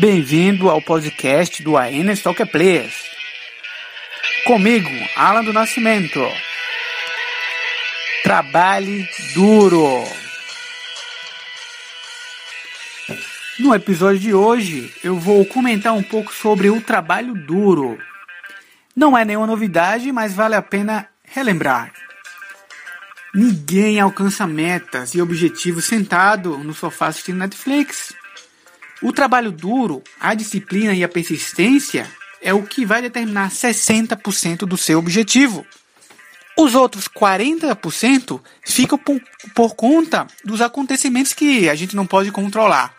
Bem-vindo ao podcast do AN Stalker Players. Comigo, Alan do Nascimento. Trabalhe duro. No episódio de hoje, eu vou comentar um pouco sobre o trabalho duro. Não é nenhuma novidade, mas vale a pena relembrar. Ninguém alcança metas e objetivos sentado no sofá assistindo Netflix. O trabalho duro, a disciplina e a persistência é o que vai determinar 60% do seu objetivo. Os outros 40% ficam por, por, conta dos acontecimentos que a gente não pode controlar.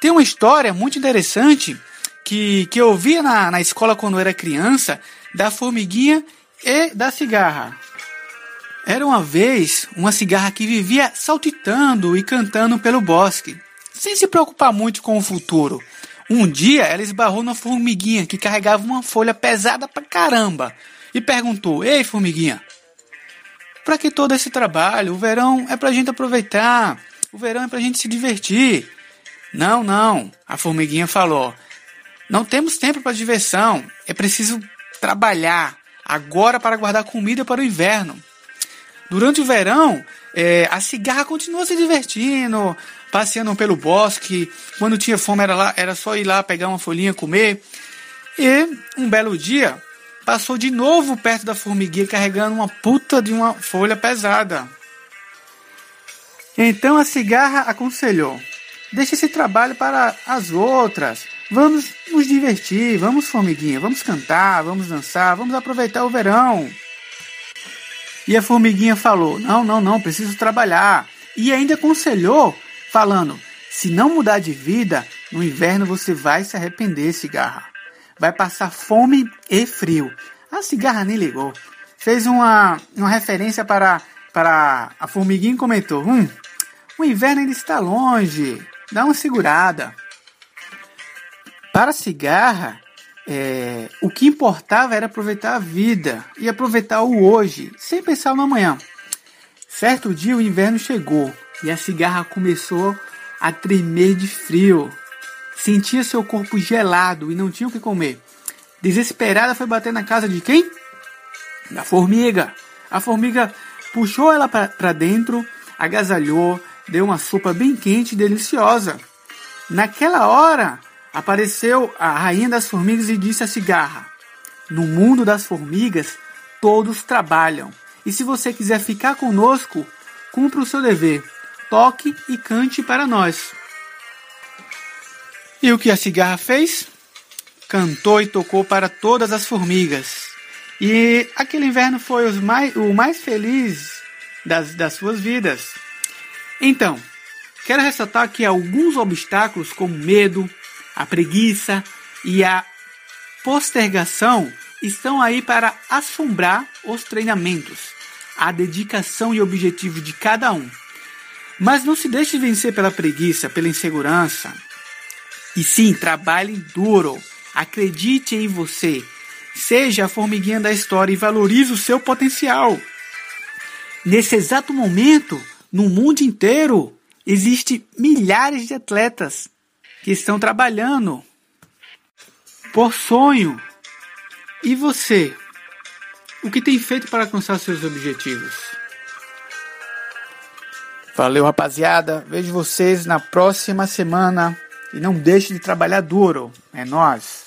Tem uma história muito interessante que, que eu via na, na escola quando era criança da formiguinha e da cigarra. Era uma vez uma cigarra que vivia saltitando e cantando pelo bosque sem se preocupar muito com o futuro. Um dia ela esbarrou na formiguinha que carregava uma folha pesada pra caramba e perguntou: Ei, formiguinha, pra que todo esse trabalho? O verão é pra gente aproveitar, o verão é pra gente se divertir. Não, não, a formiguinha falou: Não temos tempo para diversão, é preciso trabalhar agora para guardar comida para o inverno. Durante o verão, é, a cigarra continua se divertindo, passeando pelo bosque. Quando tinha fome era, lá, era só ir lá pegar uma folhinha comer. E um belo dia passou de novo perto da formiguinha carregando uma puta de uma folha pesada. Então a cigarra aconselhou: Deixe esse trabalho para as outras. Vamos nos divertir, vamos formiguinha, vamos cantar, vamos dançar, vamos aproveitar o verão. E a formiguinha falou: Não, não, não, preciso trabalhar. E ainda aconselhou falando: se não mudar de vida, no inverno você vai se arrepender, cigarra. Vai passar fome e frio. A cigarra nem ligou. Fez uma, uma referência para, para a formiguinha e comentou: Hum, o inverno ainda está longe. Dá uma segurada. Para a cigarra, é, o que importava era aproveitar a vida e aproveitar o hoje, sem pensar no amanhã. Certo dia o inverno chegou e a cigarra começou a tremer de frio. Sentia seu corpo gelado e não tinha o que comer. Desesperada foi bater na casa de quem? Da formiga. A formiga puxou ela para dentro, agasalhou, deu uma sopa bem quente e deliciosa. Naquela hora, apareceu a rainha das formigas e disse à cigarra: No mundo das formigas, todos trabalham. E se você quiser ficar conosco, cumpra o seu dever toque e cante para nós. E o que a cigarra fez? Cantou e tocou para todas as formigas. E aquele inverno foi mais, o mais feliz das, das suas vidas. Então, quero ressaltar que alguns obstáculos, como medo, a preguiça e a postergação, estão aí para assombrar os treinamentos, a dedicação e objetivo de cada um. Mas não se deixe vencer pela preguiça, pela insegurança. E sim, trabalhe duro. Acredite em você. Seja a formiguinha da história e valorize o seu potencial. Nesse exato momento, no mundo inteiro, existem milhares de atletas que estão trabalhando por sonho. E você? O que tem feito para alcançar seus objetivos? Valeu, rapaziada. Vejo vocês na próxima semana. E não deixe de trabalhar duro. É nós.